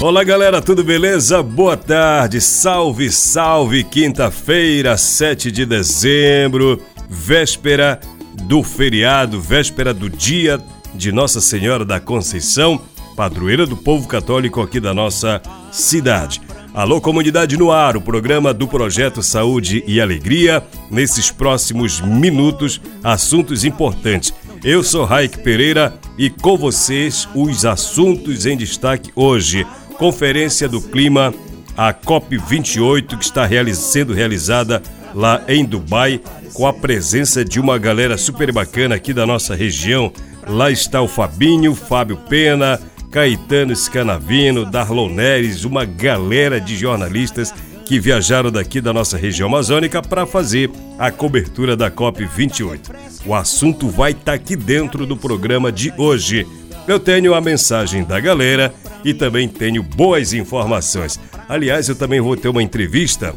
Olá galera, tudo beleza? Boa tarde, salve, salve! Quinta-feira, 7 de dezembro, véspera do feriado, véspera do dia de Nossa Senhora da Conceição, padroeira do povo católico aqui da nossa cidade. Alô, comunidade no ar, o programa do Projeto Saúde e Alegria. Nesses próximos minutos, assuntos importantes. Eu sou Raik Pereira e com vocês os assuntos em destaque hoje. Conferência do Clima, a COP28, que está sendo realizada lá em Dubai, com a presença de uma galera super bacana aqui da nossa região. Lá está o Fabinho, Fábio Pena, Caetano Scanavino, Darlon Neres, uma galera de jornalistas que viajaram daqui da nossa região amazônica para fazer a cobertura da COP28. O assunto vai estar tá aqui dentro do programa de hoje. Eu tenho a mensagem da galera e também tenho boas informações. Aliás, eu também vou ter uma entrevista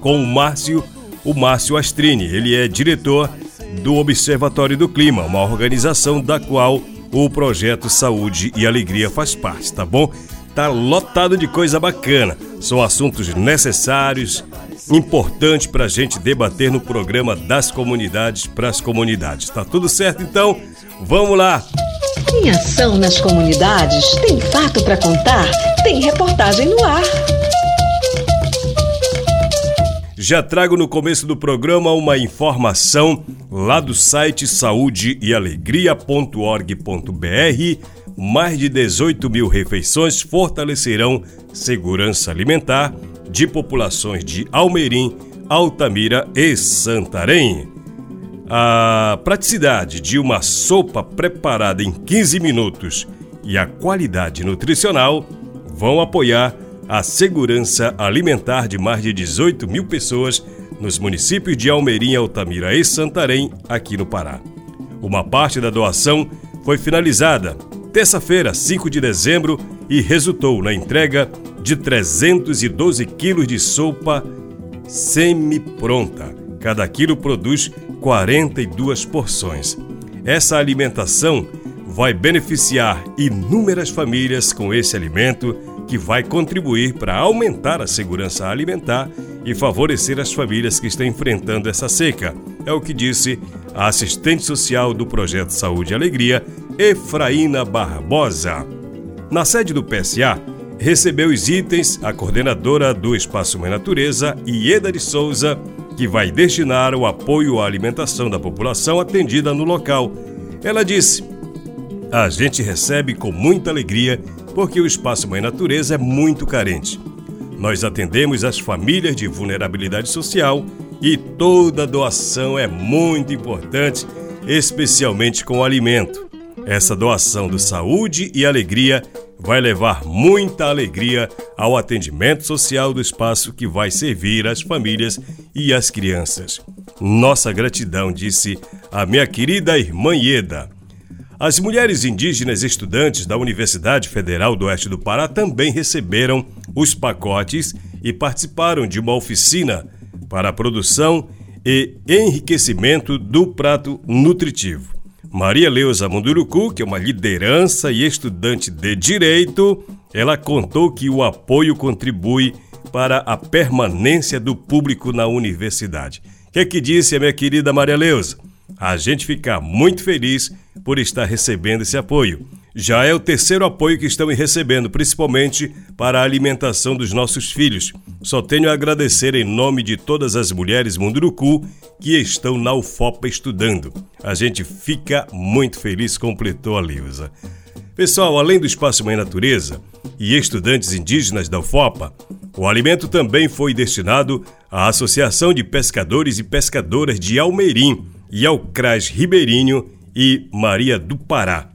com o Márcio, o Márcio Astrini. Ele é diretor do Observatório do Clima, uma organização da qual o projeto Saúde e Alegria faz parte, tá bom? Tá lotado de coisa bacana. São assuntos necessários, importantes para a gente debater no programa das comunidades para as comunidades. Tá tudo certo então? Vamos lá! Tem ação nas comunidades? Tem fato para contar? Tem reportagem no ar. Já trago no começo do programa uma informação lá do site saudeealegria.org.br. Mais de 18 mil refeições fortalecerão segurança alimentar de populações de Almerim, Altamira e Santarém. A praticidade de uma sopa preparada em 15 minutos e a qualidade nutricional vão apoiar a segurança alimentar de mais de 18 mil pessoas nos municípios de Almerim, Altamira e Santarém, aqui no Pará. Uma parte da doação foi finalizada terça-feira, 5 de dezembro, e resultou na entrega de 312 quilos de sopa semi-pronta. Cada quilo produz 42 porções. Essa alimentação vai beneficiar inúmeras famílias com esse alimento que vai contribuir para aumentar a segurança alimentar e favorecer as famílias que estão enfrentando essa seca. É o que disse a assistente social do projeto Saúde e Alegria, Efraína Barbosa. Na sede do PSA, recebeu os itens a coordenadora do Espaço Mãe Natureza, Ieda de Souza, que vai destinar o apoio à alimentação da população atendida no local. Ela disse: A gente recebe com muita alegria porque o Espaço Mãe Natureza é muito carente. Nós atendemos as famílias de vulnerabilidade social e toda doação é muito importante, especialmente com o alimento. Essa doação do Saúde e Alegria vai levar muita alegria ao atendimento social do espaço que vai servir as famílias e as crianças. Nossa gratidão, disse a minha querida irmã Ieda. As mulheres indígenas estudantes da Universidade Federal do Oeste do Pará também receberam os pacotes e participaram de uma oficina para a produção e enriquecimento do prato nutritivo. Maria Leusa Munduruku, que é uma liderança e estudante de direito, ela contou que o apoio contribui para a permanência do público na universidade. O que é que disse a minha querida Maria Leusa? A gente fica muito feliz por estar recebendo esse apoio. Já é o terceiro apoio que estamos recebendo, principalmente para a alimentação dos nossos filhos. Só tenho a agradecer em nome de todas as mulheres Munduruku que estão na UFOPA estudando. A gente fica muito feliz, completou a Leusa. Pessoal, além do Espaço Mãe Natureza e estudantes indígenas da UFOPA, o alimento também foi destinado à Associação de Pescadores e Pescadoras de Almeirim e ao CRAS Ribeirinho e Maria do Pará.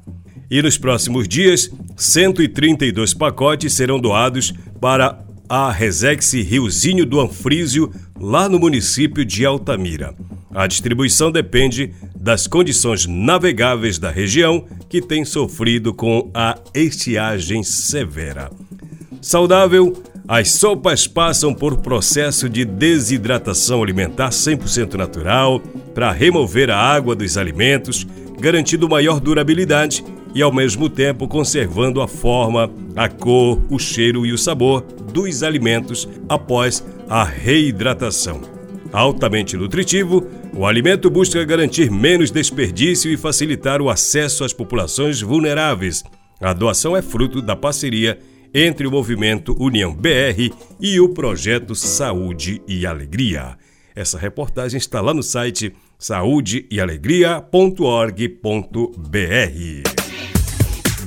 E nos próximos dias, 132 pacotes serão doados para a Resex Riozinho do Anfrísio, lá no município de Altamira. A distribuição depende das condições navegáveis da região, que tem sofrido com a estiagem severa. Saudável, as sopas passam por processo de desidratação alimentar 100% natural para remover a água dos alimentos, garantindo maior durabilidade e ao mesmo tempo conservando a forma, a cor, o cheiro e o sabor dos alimentos após a reidratação. Altamente nutritivo, o alimento busca garantir menos desperdício e facilitar o acesso às populações vulneráveis. A doação é fruto da parceria entre o movimento União BR e o projeto Saúde e Alegria. Essa reportagem está lá no site saudeealegria.org.br.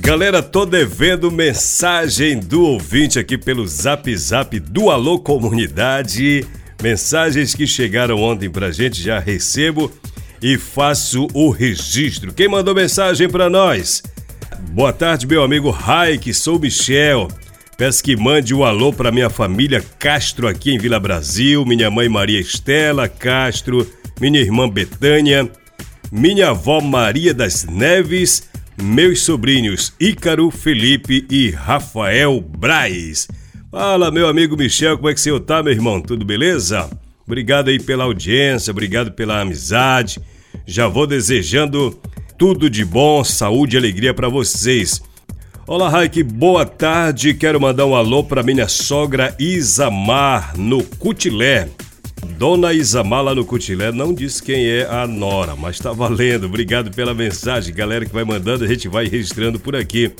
Galera, tô devendo mensagem do ouvinte aqui pelo Zap Zap do Alô Comunidade. Mensagens que chegaram ontem pra gente, já recebo e faço o registro. Quem mandou mensagem para nós? Boa tarde, meu amigo Raik, sou Michel. Peço que mande um alô para minha família Castro aqui em Vila Brasil, minha mãe Maria Estela Castro, minha irmã Betânia, minha avó Maria das Neves meus sobrinhos Ícaro, Felipe e Rafael Braz. Fala, meu amigo Michel, como é que você tá, meu irmão? Tudo beleza? Obrigado aí pela audiência, obrigado pela amizade. Já vou desejando tudo de bom, saúde e alegria para vocês. Olá, Raik, boa tarde. Quero mandar um alô para minha sogra Isamar, no Cutilé. Dona Isamala no Cutilé não disse quem é a Nora, mas tá valendo. Obrigado pela mensagem, galera que vai mandando, a gente vai registrando por aqui.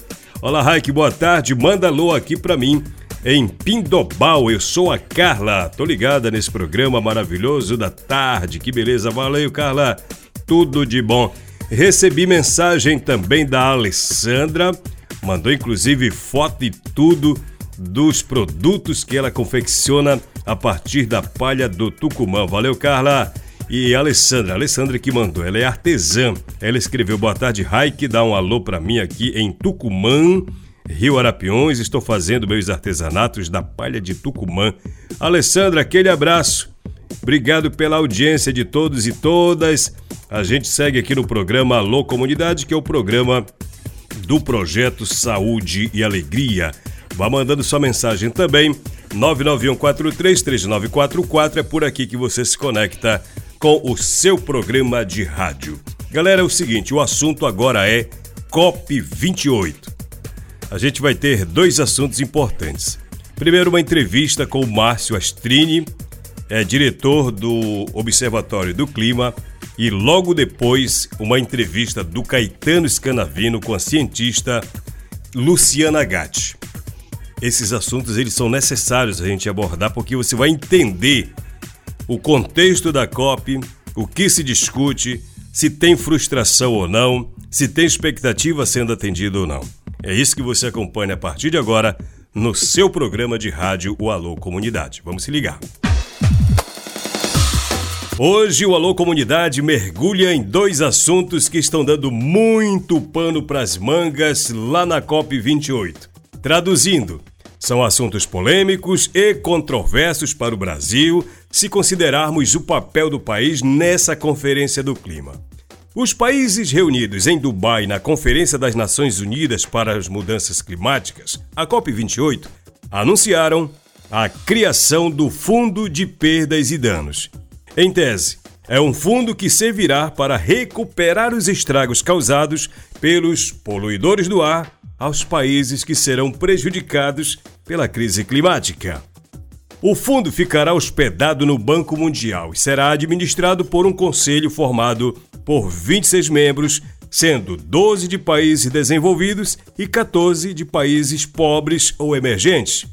Olá, Raik, boa tarde. Manda alô aqui pra mim em Pindobal. Eu sou a Carla. Tô ligada nesse programa maravilhoso da tarde. Que beleza. Valeu, Carla. Tudo de bom. Recebi mensagem também da Alessandra. Mandou inclusive foto e tudo dos produtos que ela confecciona a partir da palha do Tucumã. Valeu, Carla! E Alessandra, Alessandra que mandou, ela é artesã. Ela escreveu: Boa tarde, Raik, dá um alô para mim aqui em Tucumã, Rio Arapiões. Estou fazendo meus artesanatos da palha de Tucumã. Alessandra, aquele abraço. Obrigado pela audiência de todos e todas. A gente segue aqui no programa Alô Comunidade, que é o programa do projeto Saúde e Alegria. Vá mandando sua mensagem também. 991433944 é por aqui que você se conecta com o seu programa de rádio. Galera, é o seguinte, o assunto agora é COP28. A gente vai ter dois assuntos importantes. Primeiro, uma entrevista com o Márcio Astrini, é diretor do Observatório do Clima, e logo depois, uma entrevista do Caetano Scanavino com a cientista Luciana Gatti esses assuntos eles são necessários a gente abordar porque você vai entender o contexto da COP, o que se discute, se tem frustração ou não, se tem expectativa sendo atendida ou não. É isso que você acompanha a partir de agora no seu programa de rádio O Alô Comunidade. Vamos se ligar. Hoje o Alô Comunidade mergulha em dois assuntos que estão dando muito pano para as mangas lá na COP 28. Traduzindo, são assuntos polêmicos e controversos para o Brasil se considerarmos o papel do país nessa Conferência do Clima. Os países reunidos em Dubai na Conferência das Nações Unidas para as Mudanças Climáticas, a COP28, anunciaram a criação do Fundo de Perdas e Danos. Em tese, é um fundo que servirá para recuperar os estragos causados pelos poluidores do ar aos países que serão prejudicados pela crise climática. O fundo ficará hospedado no Banco Mundial e será administrado por um conselho formado por 26 membros, sendo 12 de países desenvolvidos e 14 de países pobres ou emergentes.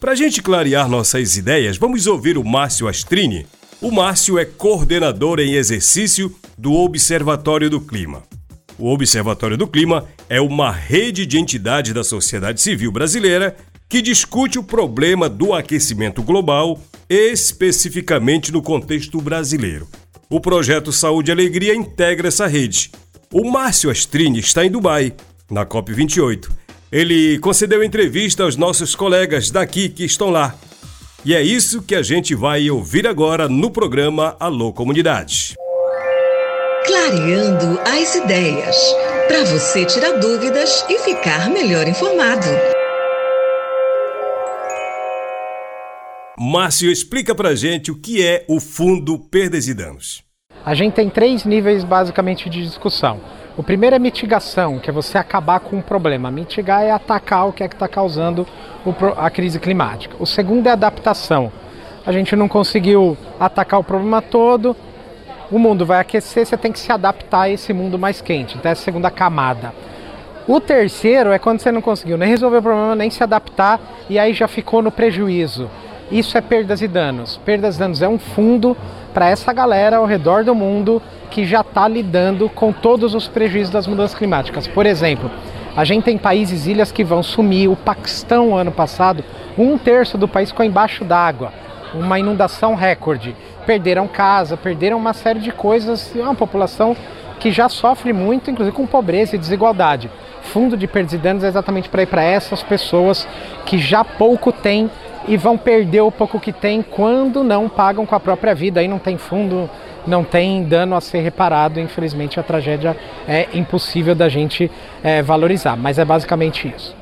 Para a gente clarear nossas ideias, vamos ouvir o Márcio Astrini. O Márcio é coordenador em exercício do Observatório do Clima. O Observatório do Clima é uma rede de entidades da sociedade civil brasileira que discute o problema do aquecimento global, especificamente no contexto brasileiro. O projeto Saúde e Alegria integra essa rede. O Márcio Astrini está em Dubai, na COP28. Ele concedeu entrevista aos nossos colegas daqui que estão lá. E é isso que a gente vai ouvir agora no programa Alô Comunidade. Clareando as ideias, para você tirar dúvidas e ficar melhor informado. Márcio, explica pra gente o que é o Fundo Perdas e Danos. A gente tem três níveis basicamente de discussão. O primeiro é mitigação, que é você acabar com o problema. Mitigar é atacar o que é que está causando a crise climática. O segundo é adaptação. A gente não conseguiu atacar o problema todo, o mundo vai aquecer, você tem que se adaptar a esse mundo mais quente. Então, é a segunda camada. O terceiro é quando você não conseguiu nem resolver o problema, nem se adaptar e aí já ficou no prejuízo. Isso é perdas e danos. Perdas e danos é um fundo para essa galera ao redor do mundo que já está lidando com todos os prejuízos das mudanças climáticas. Por exemplo, a gente tem países, ilhas que vão sumir. O Paquistão, ano passado, um terço do país ficou embaixo d'água. Uma inundação recorde. Perderam casa, perderam uma série de coisas. É uma população que já sofre muito, inclusive com pobreza e desigualdade. Fundo de perdas e danos é exatamente para ir para essas pessoas que já pouco têm e vão perder o pouco que tem quando não pagam com a própria vida. Aí não tem fundo, não tem dano a ser reparado. Infelizmente, a tragédia é impossível da gente é, valorizar, mas é basicamente isso.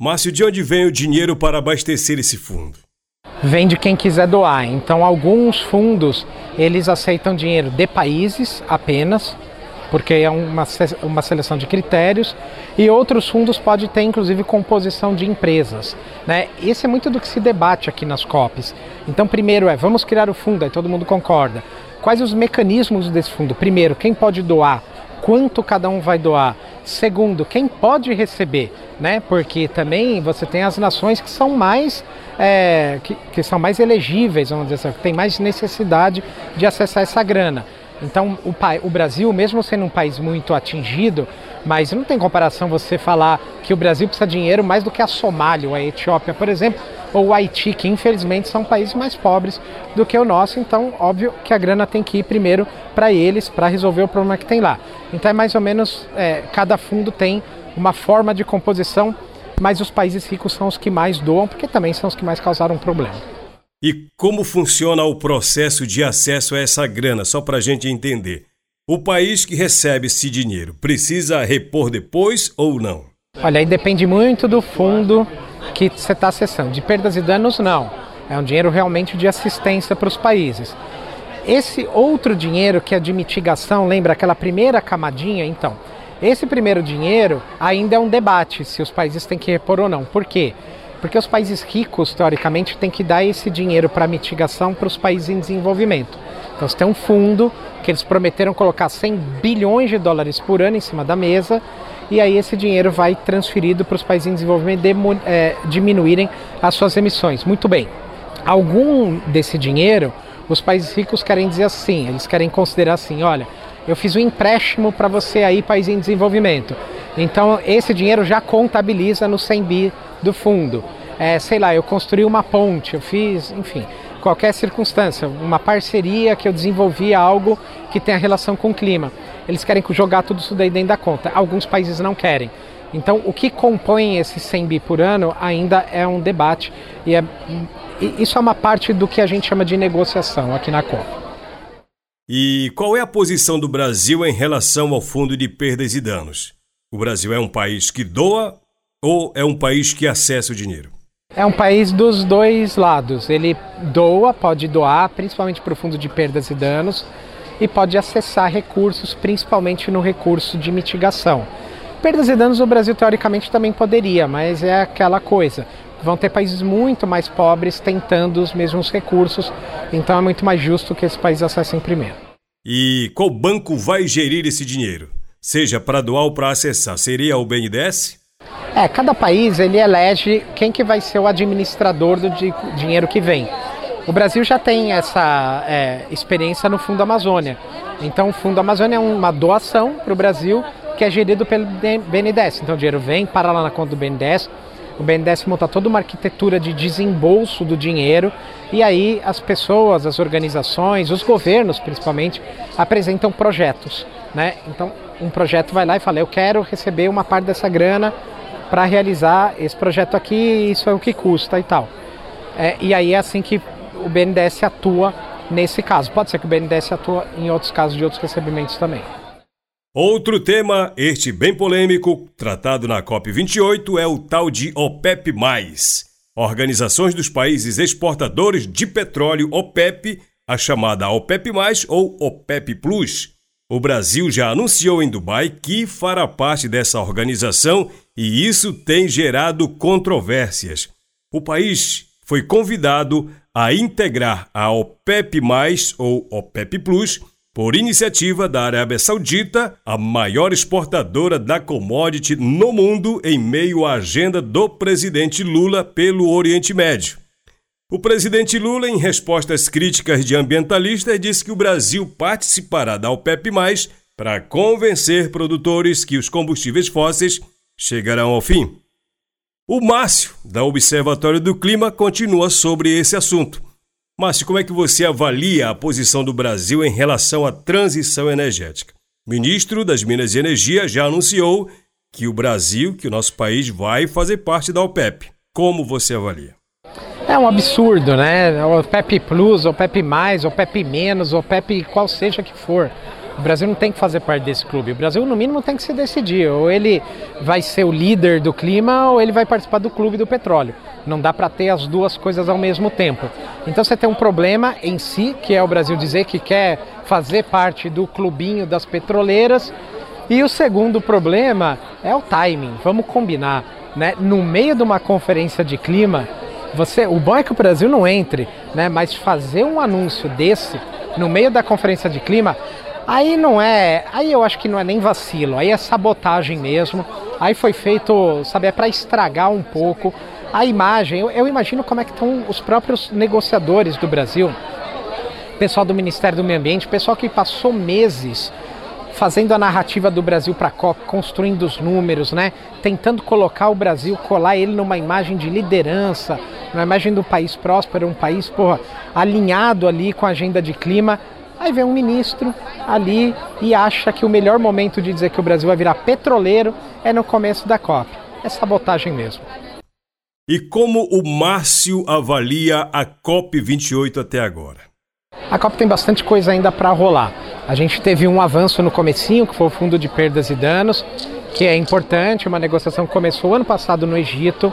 Márcio, de onde vem o dinheiro para abastecer esse fundo? Vem de quem quiser doar. Então, alguns fundos eles aceitam dinheiro de países apenas, porque é uma, uma seleção de critérios, e outros fundos pode ter inclusive composição de empresas. Né? Esse é muito do que se debate aqui nas COPs. Então, primeiro é, vamos criar o fundo, aí todo mundo concorda. Quais os mecanismos desse fundo? Primeiro, quem pode doar? Quanto cada um vai doar? Segundo, quem pode receber? Né? Porque também você tem as nações que são mais é, que, que, são mais elegíveis, vamos dizer assim, que tem mais necessidade de acessar essa grana. Então, o, o, Brasil, mesmo sendo um país muito atingido, mas não tem comparação você falar que o Brasil precisa de dinheiro mais do que a Somália ou a Etiópia, por exemplo, ou o Haiti, que infelizmente são países mais pobres do que o nosso. Então, óbvio que a grana tem que ir primeiro para eles, para resolver o problema que tem lá. Então, é mais ou menos, é, cada fundo tem uma forma de composição, mas os países ricos são os que mais doam, porque também são os que mais causaram problema. E como funciona o processo de acesso a essa grana, só para a gente entender? O país que recebe esse dinheiro precisa repor depois ou não? Olha, aí depende muito do fundo que você está acessando. De perdas e danos, não. É um dinheiro realmente de assistência para os países. Esse outro dinheiro que é de mitigação, lembra aquela primeira camadinha? Então, esse primeiro dinheiro ainda é um debate se os países têm que repor ou não. Por quê? Porque os países ricos, teoricamente, têm que dar esse dinheiro para mitigação para os países em desenvolvimento. Então, você tem um fundo que eles prometeram colocar 100 bilhões de dólares por ano em cima da mesa, e aí esse dinheiro vai transferido para os países em desenvolvimento de, é, diminuírem as suas emissões. Muito bem. Algum desse dinheiro, os países ricos querem dizer assim, eles querem considerar assim, olha, eu fiz um empréstimo para você aí, país em desenvolvimento. Então, esse dinheiro já contabiliza no 100 bi do fundo. É, sei lá, eu construí uma ponte, eu fiz, enfim, qualquer circunstância, uma parceria que eu desenvolvi algo que tenha relação com o clima. Eles querem jogar tudo isso daí dentro da conta. Alguns países não querem. Então, o que compõe esse 100 bi por ano ainda é um debate e, é, e isso é uma parte do que a gente chama de negociação aqui na COP. E qual é a posição do Brasil em relação ao Fundo de Perdas e Danos? O Brasil é um país que doa ou é um país que acessa o dinheiro? É um país dos dois lados. Ele doa, pode doar, principalmente para o fundo de perdas e danos, e pode acessar recursos, principalmente no recurso de mitigação. Perdas e danos o Brasil teoricamente também poderia, mas é aquela coisa. Vão ter países muito mais pobres tentando os mesmos recursos, então é muito mais justo que esses países acessem primeiro. E qual banco vai gerir esse dinheiro? Seja para doar ou para acessar, seria o BNDES? É, cada país ele elege quem que vai ser o administrador do dinheiro que vem. O Brasil já tem essa é, experiência no Fundo Amazônia. Então, o Fundo Amazônia é uma doação para o Brasil que é gerido pelo BNDES. Então o dinheiro vem, para lá na conta do BNDES, o BNDES monta toda uma arquitetura de desembolso do dinheiro e aí as pessoas, as organizações, os governos principalmente, apresentam projetos. Né? Então um projeto vai lá e fala, eu quero receber uma parte dessa grana para realizar esse projeto aqui, isso é o que custa e tal. É, e aí é assim que o BNDES atua nesse caso. Pode ser que o BNDES atua em outros casos de outros recebimentos também. Outro tema, este bem polêmico, tratado na COP28, é o tal de OPEP+. Organizações dos países exportadores de petróleo OPEP, a chamada OPEP+, ou OPEP+. O Brasil já anunciou em Dubai que fará parte dessa organização e isso tem gerado controvérsias. O país foi convidado a integrar a OPEP+, ou OPEP+, Plus, por iniciativa da Arábia Saudita, a maior exportadora da commodity no mundo em meio à agenda do presidente Lula pelo Oriente Médio. O presidente Lula, em respostas críticas de ambientalistas, disse que o Brasil participará da OPEP+, para convencer produtores que os combustíveis fósseis chegarão ao fim. O Márcio, da Observatório do Clima, continua sobre esse assunto. Márcio, como é que você avalia a posição do Brasil em relação à transição energética? O ministro das Minas e Energia já anunciou que o Brasil, que o nosso país, vai fazer parte da OPEP. Como você avalia? É um absurdo, né? OPEP Plus, OPEP mais, OPEP menos, OPEP qual seja que for. O Brasil não tem que fazer parte desse clube. O Brasil, no mínimo, tem que se decidir. Ou ele vai ser o líder do clima ou ele vai participar do clube do petróleo. Não dá para ter as duas coisas ao mesmo tempo. Então você tem um problema em si, que é o Brasil dizer que quer fazer parte do clubinho das petroleiras. E o segundo problema é o timing. Vamos combinar, né? No meio de uma conferência de clima, você, o bom é que o Brasil não entre, né? Mas fazer um anúncio desse no meio da conferência de clima, Aí não é, aí eu acho que não é nem vacilo, aí é sabotagem mesmo. Aí foi feito, sabe, é para estragar um pouco a imagem. Eu, eu imagino como é que estão os próprios negociadores do Brasil, pessoal do Ministério do Meio Ambiente, pessoal que passou meses fazendo a narrativa do Brasil para a COP, construindo os números, né? Tentando colocar o Brasil, colar ele numa imagem de liderança, numa imagem do país próspero, um país porra, alinhado ali com a agenda de clima. Aí vem um ministro ali e acha que o melhor momento de dizer que o Brasil vai virar petroleiro é no começo da COP. É sabotagem mesmo. E como o Márcio avalia a COP28 até agora? A COP tem bastante coisa ainda para rolar. A gente teve um avanço no comecinho, que foi o Fundo de Perdas e Danos, que é importante, uma negociação que começou ano passado no Egito,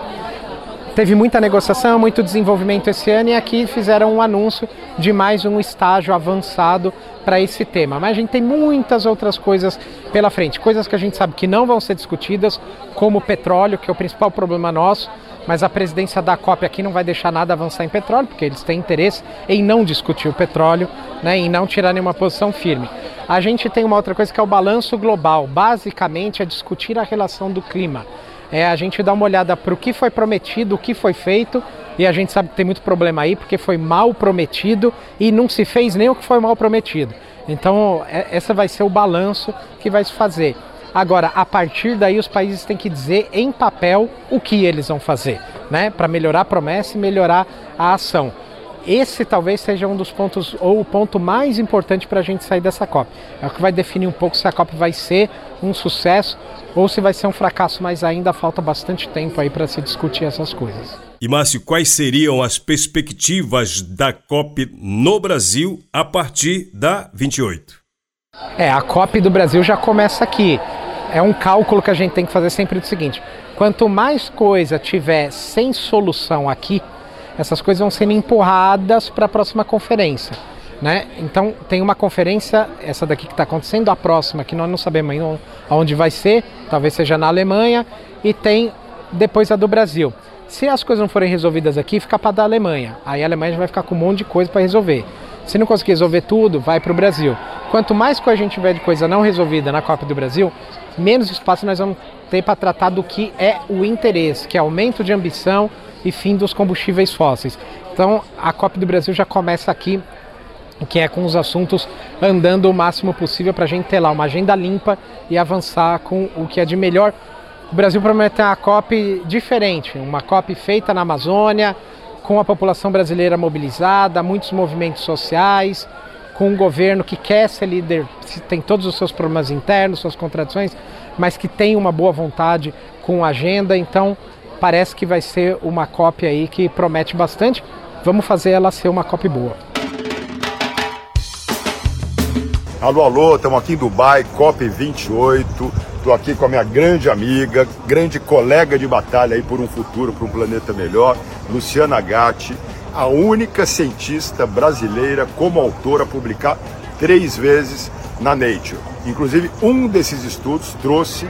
teve muita negociação, muito desenvolvimento esse ano e aqui fizeram um anúncio de mais um estágio avançado para esse tema. Mas a gente tem muitas outras coisas pela frente, coisas que a gente sabe que não vão ser discutidas, como o petróleo, que é o principal problema nosso, mas a presidência da COP aqui não vai deixar nada avançar em petróleo, porque eles têm interesse em não discutir o petróleo, né, em não tirar nenhuma posição firme. A gente tem uma outra coisa que é o balanço global, basicamente é discutir a relação do clima é a gente dar uma olhada para o que foi prometido, o que foi feito, e a gente sabe que tem muito problema aí, porque foi mal prometido e não se fez nem o que foi mal prometido. Então, é, essa vai ser o balanço que vai se fazer. Agora, a partir daí, os países têm que dizer em papel o que eles vão fazer, né? Para melhorar a promessa e melhorar a ação esse talvez seja um dos pontos, ou o ponto mais importante para a gente sair dessa COP. É o que vai definir um pouco se a COP vai ser um sucesso ou se vai ser um fracasso, mas ainda falta bastante tempo aí para se discutir essas coisas. E Márcio, quais seriam as perspectivas da COP no Brasil a partir da 28? É, a COP do Brasil já começa aqui. É um cálculo que a gente tem que fazer sempre do seguinte: quanto mais coisa tiver sem solução aqui, essas coisas vão sendo empurradas para a próxima conferência. Né? Então tem uma conferência, essa daqui que está acontecendo, a próxima, que nós não sabemos ainda onde vai ser, talvez seja na Alemanha, e tem depois a do Brasil. Se as coisas não forem resolvidas aqui, fica para da Alemanha. Aí a Alemanha vai ficar com um monte de coisa para resolver. Se não conseguir resolver tudo, vai para o Brasil. Quanto mais coisa a gente tiver de coisa não resolvida na Copa do Brasil, menos espaço nós vamos ter para tratar do que é o interesse, que é aumento de ambição e fim dos combustíveis fósseis. Então a COP do Brasil já começa aqui que é com os assuntos andando o máximo possível para a gente ter lá uma agenda limpa e avançar com o que é de melhor. O Brasil promete uma COP diferente, uma COP feita na Amazônia, com a população brasileira mobilizada, muitos movimentos sociais, com um governo que quer ser líder, tem todos os seus problemas internos, suas contradições, mas que tem uma boa vontade com a agenda. Então, parece que vai ser uma COP aí que promete bastante. Vamos fazer ela ser uma COP boa. Alô, alô, estamos aqui em Dubai, COP28. Estou aqui com a minha grande amiga, grande colega de batalha aí por um futuro, por um planeta melhor, Luciana Gatti, a única cientista brasileira como autora a publicar três vezes na Nature. Inclusive, um desses estudos trouxe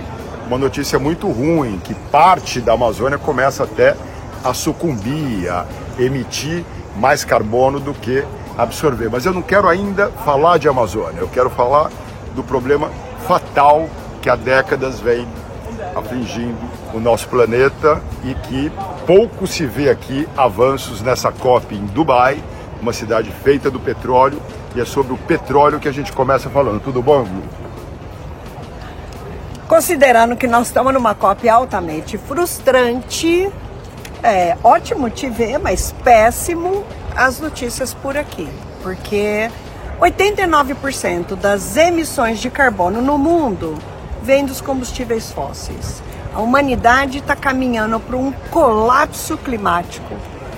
uma notícia muito ruim, que parte da Amazônia começa até a sucumbir, a emitir mais carbono do que absorver. Mas eu não quero ainda falar de Amazônia, eu quero falar do problema fatal que há décadas vem afligindo o nosso planeta e que pouco se vê aqui avanços nessa COP em Dubai, uma cidade feita do petróleo, e é sobre o petróleo que a gente começa falando. Tudo bom, Glu? Considerando que nós estamos numa COP altamente frustrante, é ótimo te ver, mas péssimo as notícias por aqui, porque 89% das emissões de carbono no mundo vem dos combustíveis fósseis. A humanidade está caminhando para um colapso climático.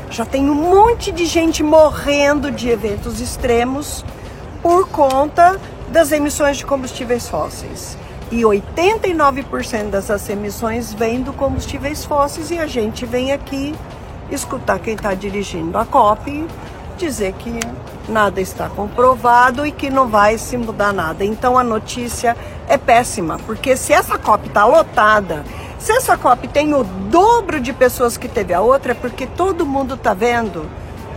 Já tem um monte de gente morrendo de eventos extremos por conta das emissões de combustíveis fósseis. E 89% dessas emissões vêm do combustíveis fósseis e a gente vem aqui escutar quem está dirigindo a COP dizer que nada está comprovado e que não vai se mudar nada. Então a notícia é péssima, porque se essa COP está lotada, se essa COP tem o dobro de pessoas que teve a outra, é porque todo mundo está vendo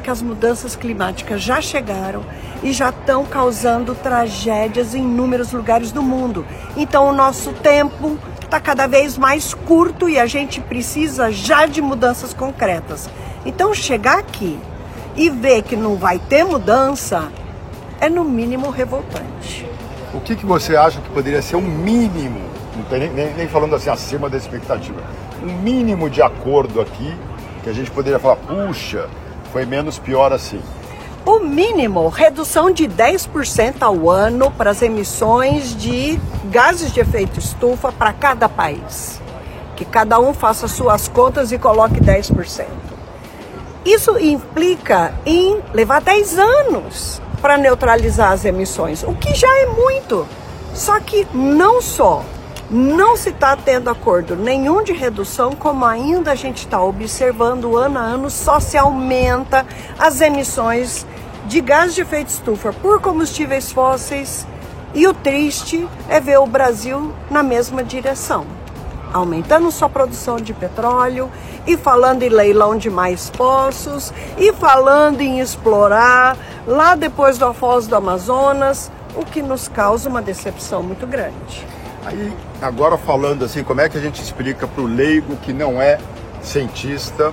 que as mudanças climáticas já chegaram e já estão causando tragédias em inúmeros lugares do mundo. Então o nosso tempo está cada vez mais curto e a gente precisa já de mudanças concretas. Então, chegar aqui e ver que não vai ter mudança é, no mínimo, revoltante. O que, que você acha que poderia ser um mínimo, nem, nem, nem falando assim acima da expectativa, um mínimo de acordo aqui que a gente poderia falar, puxa, foi menos pior assim? O mínimo, redução de 10% ao ano para as emissões de gases de efeito estufa para cada país. Que cada um faça suas contas e coloque 10%. Isso implica em levar 10 anos para neutralizar as emissões, o que já é muito. Só que não só não se está tendo acordo nenhum de redução, como ainda a gente está observando ano a ano, só se aumenta as emissões de gás de efeito estufa por combustíveis fósseis. E o triste é ver o Brasil na mesma direção, aumentando sua produção de petróleo e falando em leilão de mais poços e falando em explorar lá depois do Foz do Amazonas, o que nos causa uma decepção muito grande. Aí, agora falando assim, como é que a gente explica para o leigo que não é cientista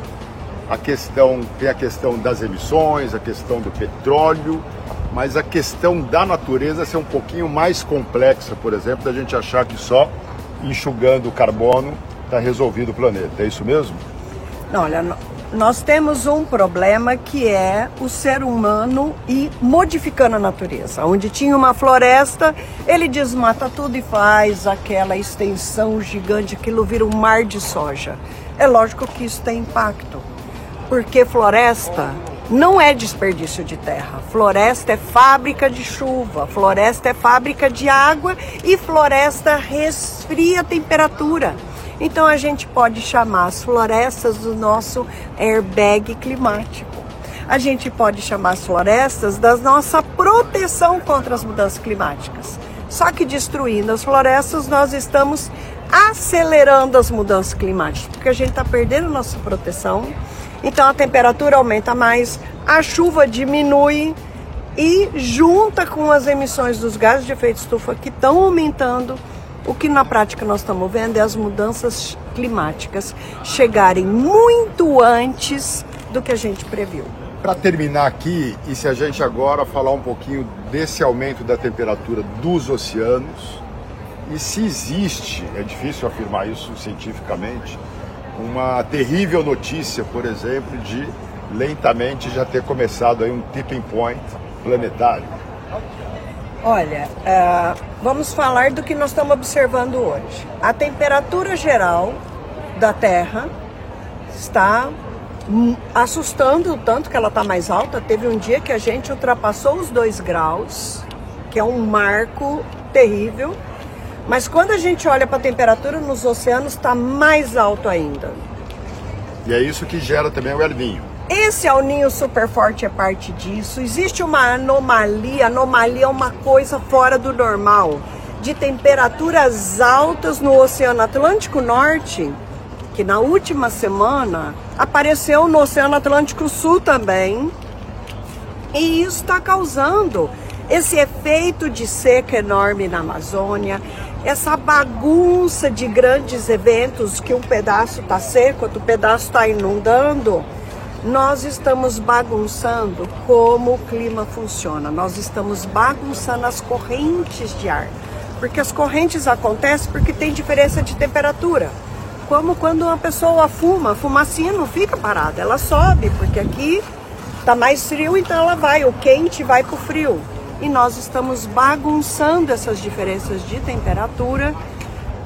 a questão, tem a questão das emissões, a questão do petróleo, mas a questão da natureza ser um pouquinho mais complexa, por exemplo, da gente achar que só enxugando o carbono está resolvido o planeta. É isso mesmo? Não, olha, nós temos um problema que é o ser humano e modificando a natureza. Onde tinha uma floresta, ele desmata tudo e faz aquela extensão gigante, aquilo vira um mar de soja. É lógico que isso tem impacto, porque floresta não é desperdício de terra. Floresta é fábrica de chuva, floresta é fábrica de água e floresta resfria a temperatura. Então a gente pode chamar as florestas do nosso airbag climático. A gente pode chamar as florestas da nossa proteção contra as mudanças climáticas. Só que destruindo as florestas, nós estamos acelerando as mudanças climáticas, porque a gente está perdendo nossa proteção. Então a temperatura aumenta mais, a chuva diminui e junta com as emissões dos gases de efeito estufa que estão aumentando o que na prática nós estamos vendo é as mudanças climáticas chegarem muito antes do que a gente previu. para terminar aqui, e se a gente agora falar um pouquinho desse aumento da temperatura dos oceanos, e se existe, é difícil afirmar isso cientificamente, uma terrível notícia, por exemplo, de lentamente já ter começado aí um tipping point planetário. Olha, uh, vamos falar do que nós estamos observando hoje. A temperatura geral da Terra está assustando o tanto que ela está mais alta. Teve um dia que a gente ultrapassou os 2 graus, que é um marco terrível. Mas quando a gente olha para a temperatura nos oceanos, está mais alto ainda. E é isso que gera também o El Ninho. Esse El Ninho super forte é parte disso. Existe uma anomalia, anomalia é uma coisa fora do normal, de temperaturas altas no Oceano Atlântico Norte, que na última semana apareceu no Oceano Atlântico Sul também. E isso está causando esse efeito de seca enorme na Amazônia, essa bagunça de grandes eventos que um pedaço está seco, outro pedaço está inundando, nós estamos bagunçando como o clima funciona. Nós estamos bagunçando as correntes de ar. Porque as correntes acontecem porque tem diferença de temperatura. Como quando uma pessoa fuma, a fumacinha não fica parada, ela sobe, porque aqui está mais frio, então ela vai, o quente vai para o frio e nós estamos bagunçando essas diferenças de temperatura,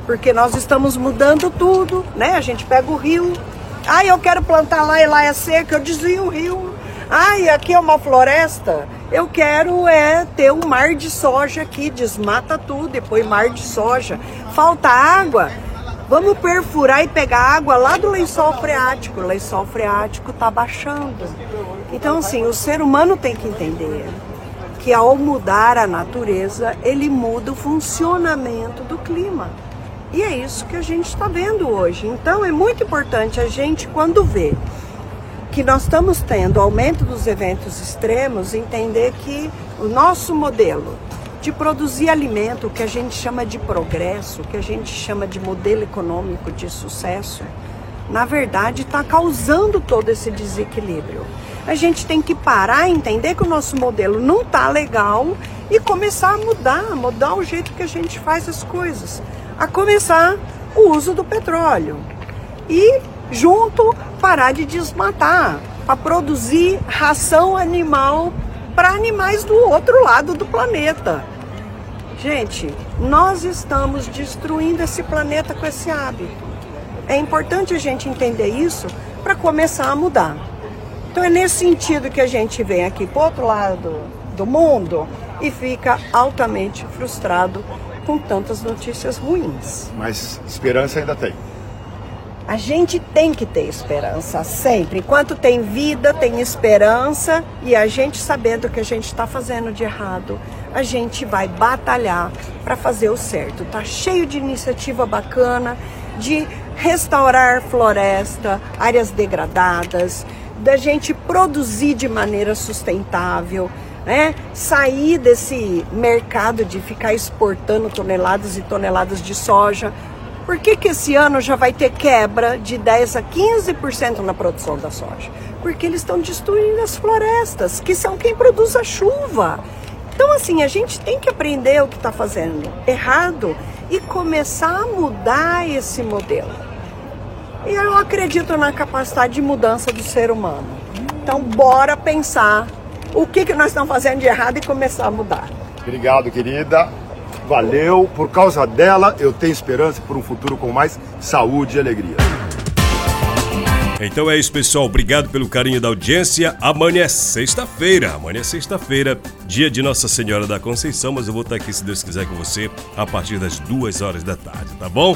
porque nós estamos mudando tudo, né? A gente pega o rio, ah, eu quero plantar lá e lá é seco, eu desvio o rio. Ah, e aqui é uma floresta, eu quero é ter um mar de soja aqui, desmata tudo, depois mar de soja. Falta água, vamos perfurar e pegar água lá do lençol freático. O lençol freático está baixando. Então, assim, o ser humano tem que entender que ao mudar a natureza, ele muda o funcionamento do clima. E é isso que a gente está vendo hoje. Então é muito importante a gente, quando vê que nós estamos tendo aumento dos eventos extremos, entender que o nosso modelo de produzir alimento, que a gente chama de progresso, que a gente chama de modelo econômico de sucesso, na verdade está causando todo esse desequilíbrio a gente tem que parar entender que o nosso modelo não tá legal e começar a mudar, mudar o jeito que a gente faz as coisas. A começar o uso do petróleo. E junto parar de desmatar para produzir ração animal para animais do outro lado do planeta. Gente, nós estamos destruindo esse planeta com esse hábito. É importante a gente entender isso para começar a mudar. Então é nesse sentido que a gente vem aqui para outro lado do mundo e fica altamente frustrado com tantas notícias ruins. Mas esperança ainda tem. A gente tem que ter esperança sempre. Enquanto tem vida, tem esperança e a gente sabendo o que a gente está fazendo de errado, a gente vai batalhar para fazer o certo. Tá cheio de iniciativa bacana de restaurar floresta, áreas degradadas, da gente produzir de maneira sustentável, né? sair desse mercado de ficar exportando toneladas e toneladas de soja. Por que, que esse ano já vai ter quebra de 10 a 15% na produção da soja? Porque eles estão destruindo as florestas, que são quem produz a chuva. Então, assim, a gente tem que aprender o que está fazendo errado e começar a mudar esse modelo. E eu acredito na capacidade de mudança do ser humano. Então, bora pensar o que, que nós estamos fazendo de errado e começar a mudar. Obrigado, querida. Valeu. Por causa dela, eu tenho esperança por um futuro com mais saúde e alegria. Então é isso, pessoal. Obrigado pelo carinho da audiência. Amanhã é sexta-feira. Amanhã é sexta-feira, dia de Nossa Senhora da Conceição. Mas eu vou estar aqui, se Deus quiser, com você a partir das duas horas da tarde, tá bom?